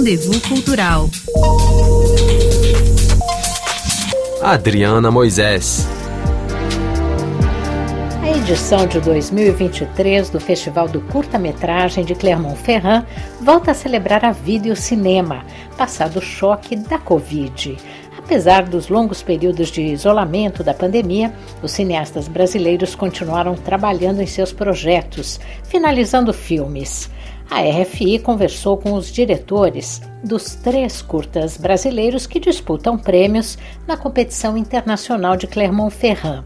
Rendezvous Cultural. Adriana Moisés. A edição de 2023 do Festival do Curta-Metragem de Clermont-Ferrand volta a celebrar a vida e o cinema, passado o choque da Covid. Apesar dos longos períodos de isolamento da pandemia, os cineastas brasileiros continuaram trabalhando em seus projetos, finalizando filmes. A RFI conversou com os diretores dos três curtas brasileiros que disputam prêmios na competição internacional de Clermont-Ferrand.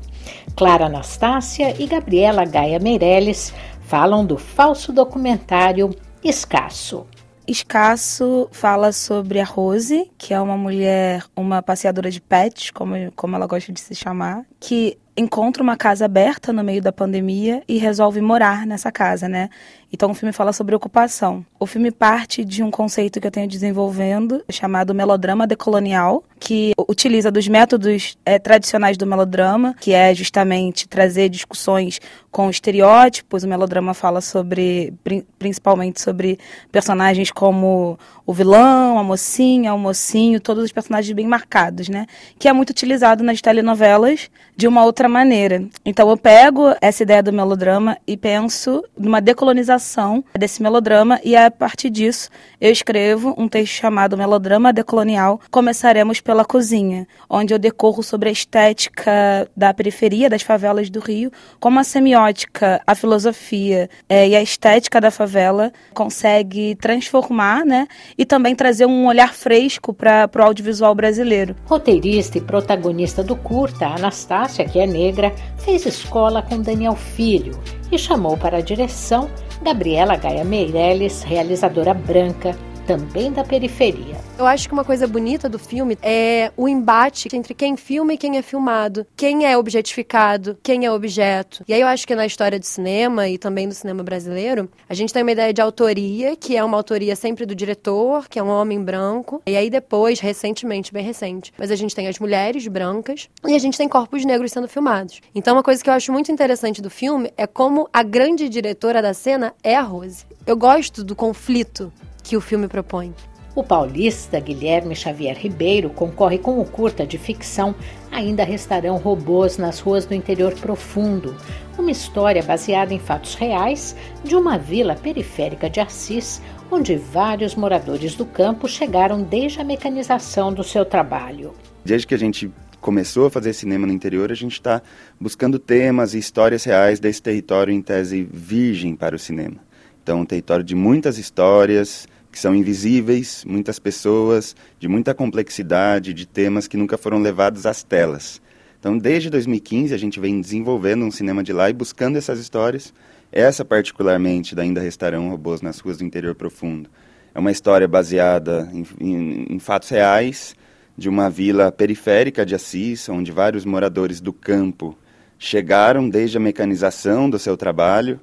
Clara Anastácia e Gabriela Gaia Meirelles falam do falso documentário Escasso. Escasso fala sobre a Rose, que é uma mulher, uma passeadora de pets, como, como ela gosta de se chamar, que encontra uma casa aberta no meio da pandemia e resolve morar nessa casa, né? Então o filme fala sobre ocupação. O filme parte de um conceito que eu tenho desenvolvendo chamado melodrama decolonial, que utiliza dos métodos é, tradicionais do melodrama, que é justamente trazer discussões com estereótipos. O melodrama fala sobre, principalmente sobre personagens como o vilão, a mocinha, o mocinho, todos os personagens bem marcados, né? Que é muito utilizado nas telenovelas de uma outra maneira. Então eu pego essa ideia do melodrama e penso numa decolonização desse melodrama e a partir disso eu escrevo um texto chamado Melodrama Decolonial. Começaremos pela cozinha, onde eu decorro sobre a estética da periferia das favelas do Rio, como a semiótica, a filosofia é, e a estética da favela consegue transformar, né, e também trazer um olhar fresco para o audiovisual brasileiro. Roteirista e protagonista do curta, Anastácia, que é negra, fez escola com Daniel Filho e chamou para a direção Gabriela Gaia Meirelles, realizadora branca, também da periferia. Eu acho que uma coisa bonita do filme é o embate entre quem filma e quem é filmado, quem é objetificado, quem é objeto. E aí eu acho que na história do cinema e também do cinema brasileiro, a gente tem uma ideia de autoria, que é uma autoria sempre do diretor, que é um homem branco. E aí depois, recentemente, bem recente, mas a gente tem as mulheres brancas e a gente tem corpos negros sendo filmados. Então uma coisa que eu acho muito interessante do filme é como a grande diretora da cena é a Rose. Eu gosto do conflito que o filme propõe. O paulista Guilherme Xavier Ribeiro concorre com o curta de ficção Ainda Restarão Robôs nas Ruas do Interior Profundo, uma história baseada em fatos reais de uma vila periférica de Assis, onde vários moradores do campo chegaram desde a mecanização do seu trabalho. Desde que a gente começou a fazer cinema no interior, a gente está buscando temas e histórias reais desse território em tese virgem para o cinema. Então, um território de muitas histórias, que são invisíveis, muitas pessoas, de muita complexidade, de temas que nunca foram levados às telas. Então, desde 2015, a gente vem desenvolvendo um cinema de lá e buscando essas histórias. Essa, particularmente, da Ainda Restarão Robôs nas Ruas do Interior Profundo. É uma história baseada em, em, em fatos reais de uma vila periférica de Assis, onde vários moradores do campo chegaram desde a mecanização do seu trabalho.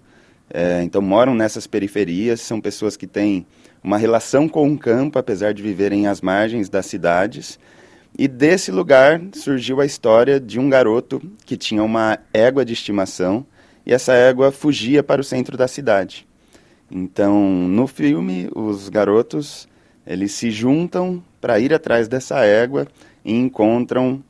É, então, moram nessas periferias, são pessoas que têm uma relação com o campo, apesar de viverem às margens das cidades. E desse lugar surgiu a história de um garoto que tinha uma égua de estimação e essa égua fugia para o centro da cidade. Então, no filme, os garotos eles se juntam para ir atrás dessa égua e encontram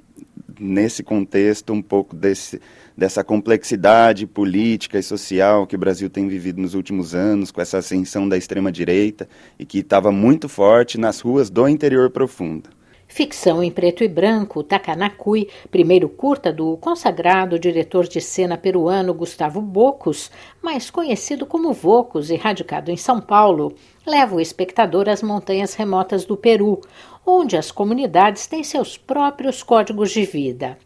nesse contexto um pouco desse dessa complexidade política e social que o Brasil tem vivido nos últimos anos, com essa ascensão da extrema-direita e que estava muito forte nas ruas do interior profundo. Ficção em preto e branco, Takanakui, primeiro curta do consagrado diretor de cena peruano Gustavo Bocos, mais conhecido como Vocos e radicado em São Paulo, leva o espectador às montanhas remotas do Peru, onde as comunidades têm seus próprios códigos de vida.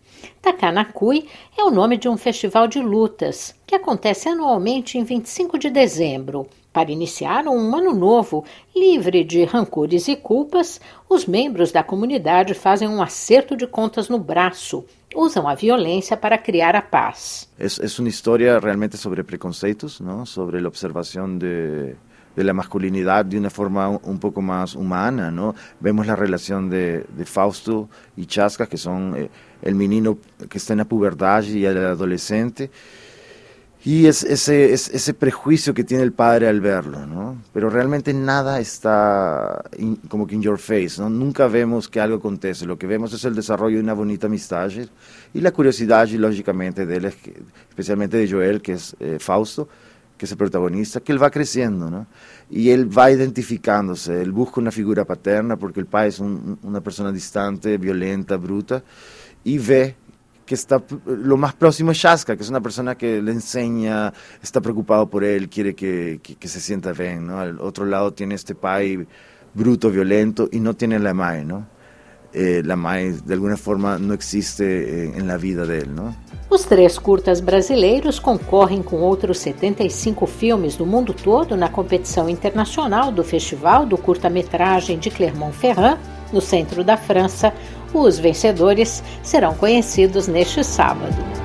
Takanakui é o nome de um festival de lutas que acontece anualmente em 25 de dezembro. Para iniciar um ano novo livre de rancores e culpas, os membros da comunidade fazem um acerto de contas no braço. Usam a violência para criar a paz. É, é uma história realmente sobre preconceitos, não? sobre a observação de de la masculinidad de una forma un poco más humana, ¿no? Vemos la relación de, de Fausto y Chasca, que son eh, el menino que está en la pubertad y el adolescente, y es ese, ese prejuicio que tiene el padre al verlo, ¿no? Pero realmente nada está como que in your face, ¿no? Nunca vemos que algo acontece, lo que vemos es el desarrollo de una bonita amistad y la curiosidad, y lógicamente, de él, especialmente de Joel, que es eh, Fausto, que es el protagonista, que él va creciendo, ¿no? Y él va identificándose, él busca una figura paterna porque el padre es una persona distante, violenta, bruta, y ve que está lo más próximo es Shaska, que es una persona que le enseña, está preocupado por él, quiere que, que, se sienta bien, ¿no? Al otro lado tiene este pai bruto, violento, y no tiene la Mai, ¿no? Eh, la Mai, de alguma forma, não existe eh, na vida dele, não? Os três curtas brasileiros concorrem com outros 75 filmes do mundo todo na competição internacional do Festival do Curta-Metragem de Clermont-Ferrand, no centro da França, os vencedores serão conhecidos neste sábado.